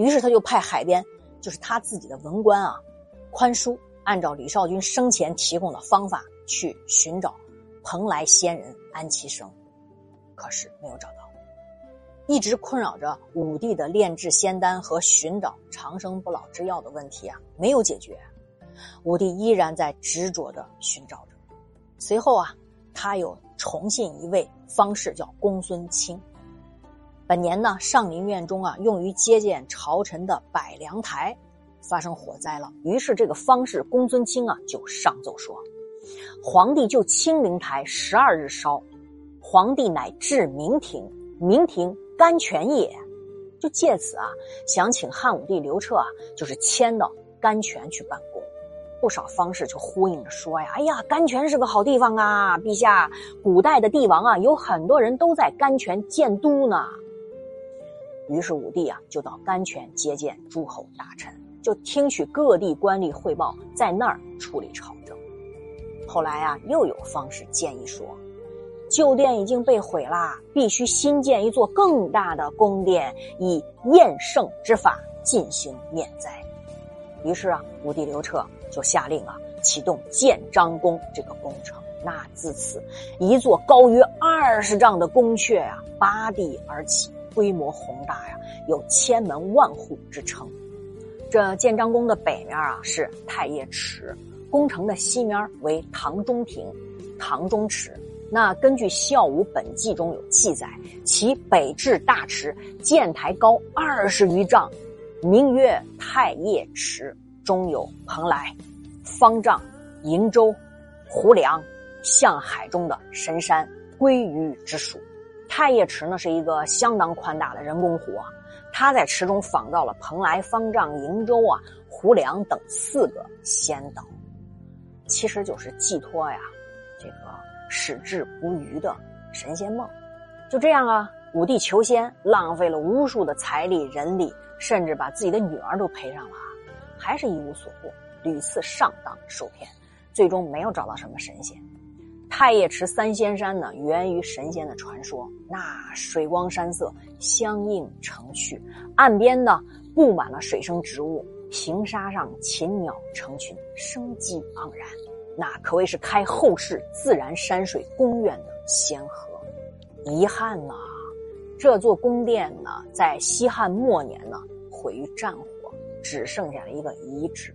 于是他就派海边，就是他自己的文官啊，宽叔按照李少君生前提供的方法去寻找蓬莱仙人安其生，可是没有找到。一直困扰着武帝的炼制仙丹和寻找长生不老之药的问题啊，没有解决。武帝依然在执着的寻找着。随后啊，他又重信一位方士，叫公孙卿。本年呢，上林苑中啊，用于接见朝臣的百梁台发生火灾了。于是这个方士公孙卿啊，就上奏说：“皇帝就清灵台十二日烧，皇帝乃至明廷，明廷。”甘泉也，就借此啊，想请汉武帝刘彻啊，就是迁到甘泉去办公。不少方士就呼应着说呀：“哎呀，甘泉是个好地方啊，陛下，古代的帝王啊，有很多人都在甘泉建都呢。”于是武帝啊，就到甘泉接见诸侯大臣，就听取各地官吏汇报，在那儿处理朝政。后来啊，又有方士建议说。旧殿已经被毁啦，必须新建一座更大的宫殿，以厌圣之法进行免灾。于是啊，武帝刘彻就下令啊，启动建章宫这个工程。那自此，一座高约二十丈的宫阙呀，拔地而起，规模宏大呀，有千门万户之称。这建章宫的北面啊是太液池，宫城的西面为唐中庭、唐中池。那根据《孝武本纪》中有记载，其北至大池，建台高二十余丈，名曰太液池，中有蓬莱、方丈、瀛洲、胡梁，向海中的神山鲑鱼之属。太液池呢是一个相当宽大的人工湖啊，它在池中仿造了蓬莱、方丈、瀛洲啊、胡梁等四个仙岛，其实就是寄托呀，这个。矢志不渝的神仙梦，就这样啊！武帝求仙，浪费了无数的财力人力，甚至把自己的女儿都赔上了，还是一无所获，屡次上当受骗，最终没有找到什么神仙。太液池三仙山呢，源于神仙的传说，那水光山色，相映成趣，岸边呢布满了水生植物，平沙上禽鸟成群，生机盎然。那可谓是开后世自然山水宫苑的先河。遗憾呐，这座宫殿呢，在西汉末年呢毁于战火，只剩下了一个遗址。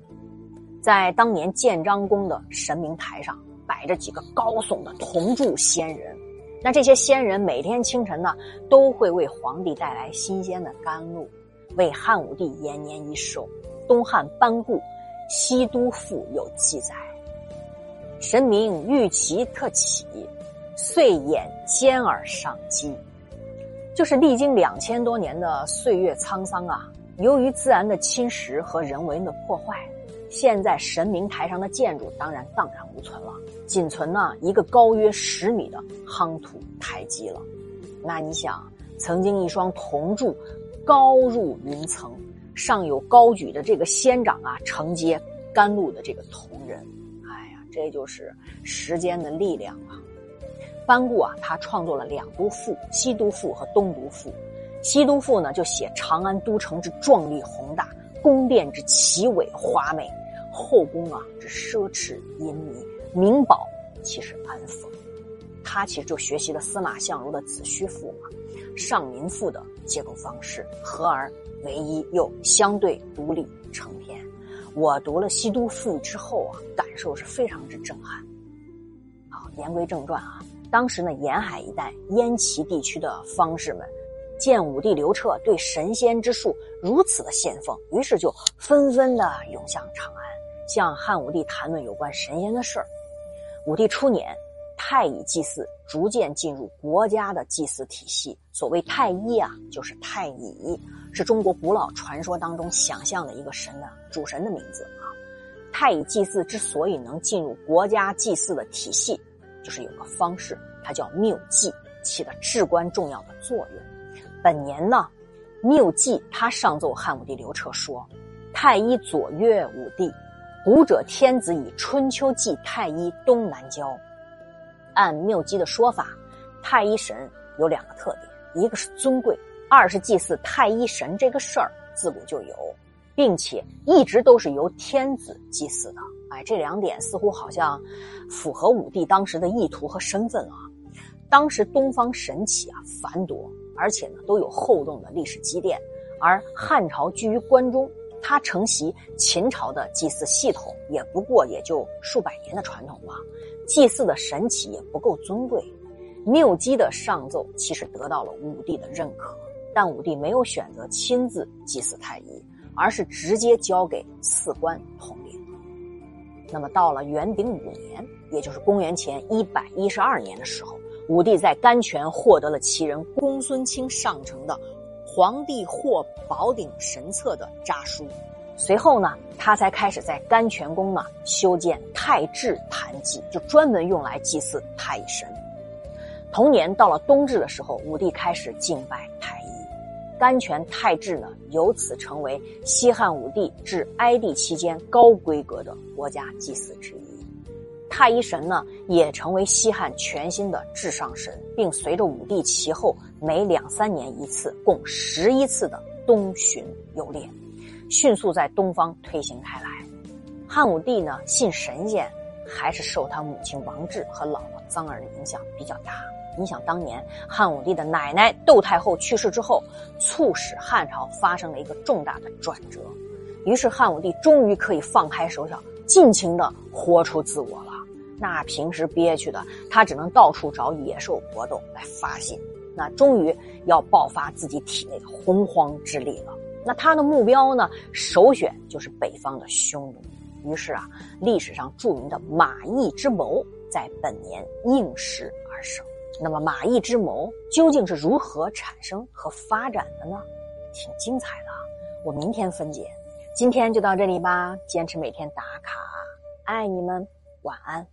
在当年建章宫的神明台上，摆着几个高耸的铜柱仙人。那这些仙人每天清晨呢，都会为皇帝带来新鲜的甘露，为汉武帝延年益寿。东汉班固《西都赋》有记载。神明欲其特起，遂眼尖而上击。就是历经两千多年的岁月沧桑啊，由于自然的侵蚀和人为的破坏，现在神明台上的建筑当然荡然无存了，仅存呢一个高约十米的夯土台基了。那你想，曾经一双铜柱高入云层，上有高举的这个仙掌啊，承接甘露的这个铜人。哎呀这就是时间的力量啊！班固啊，他创作了两都赋《西都赋》和《东都赋》。《西都赋》呢，就写长安都城之壮丽宏大，宫殿之奇伟华美，后宫啊之奢侈淫靡，名宝其实安丰。他其实就学习了司马相如的《子虚赋》嘛，《上民赋》的结构方式，合而为一，又相对独立成篇。我读了《西都赋》之后啊，感受是非常之震撼。好，言归正传啊，当时呢，沿海一带燕齐地区的方士们，见武帝刘彻对神仙之术如此的信奉，于是就纷纷的涌向长安，向汉武帝谈论有关神仙的事儿。武帝初年，太乙祭祀逐渐进入国家的祭祀体系。所谓太一啊，就是太乙。是中国古老传说当中想象的一个神的主神的名字啊。太乙祭祀之所以能进入国家祭祀的体系，就是有个方式，它叫谬祭，起了至关重要的作用。本年呢，谬祭他上奏汉武帝刘彻说：“太一左曰武帝，古者天子以春秋祭太一东南郊。”按缪基的说法，太一神有两个特点，一个是尊贵。二是祭祀太一神这个事儿自古就有，并且一直都是由天子祭祀的。哎，这两点似乎好像符合武帝当时的意图和身份啊。当时东方神祇啊繁多，而且呢都有厚重的历史积淀，而汉朝居于关中，他承袭秦朝的祭祀系统，也不过也就数百年的传统吧。祭祀的神祇也不够尊贵。缪基的上奏其实得到了武帝的认可，但武帝没有选择亲自祭祀太医，而是直接交给赐官统领。那么到了元鼎五年，也就是公元前一百一十二年的时候，武帝在甘泉获得了其人公孙卿上呈的《皇帝获宝鼎神策》的札书，随后呢，他才开始在甘泉宫呢修建太治坛祭，就专门用来祭祀太乙神。同年到了冬至的时候，武帝开始敬拜太医，甘泉太治呢，由此成为西汉武帝至哀帝期间高规格的国家祭祀之一。太医神呢，也成为西汉全新的至上神，并随着武帝其后每两三年一次，共十一次的东巡游猎，迅速在东方推行开来。汉武帝呢，信神仙，还是受他母亲王志和姥姥臧儿的影响比较大。你想，当年汉武帝的奶奶窦太后去世之后，促使汉朝发生了一个重大的转折，于是汉武帝终于可以放开手脚，尽情的活出自我了。那平时憋屈的他，只能到处找野兽搏斗来发泄。那终于要爆发自己体内的洪荒之力了。那他的目标呢，首选就是北方的匈奴。于是啊，历史上著名的马邑之谋，在本年应时而生。那么马邑之谋究竟是如何产生和发展的呢？挺精彩的，我明天分解。今天就到这里吧，坚持每天打卡，爱你们，晚安。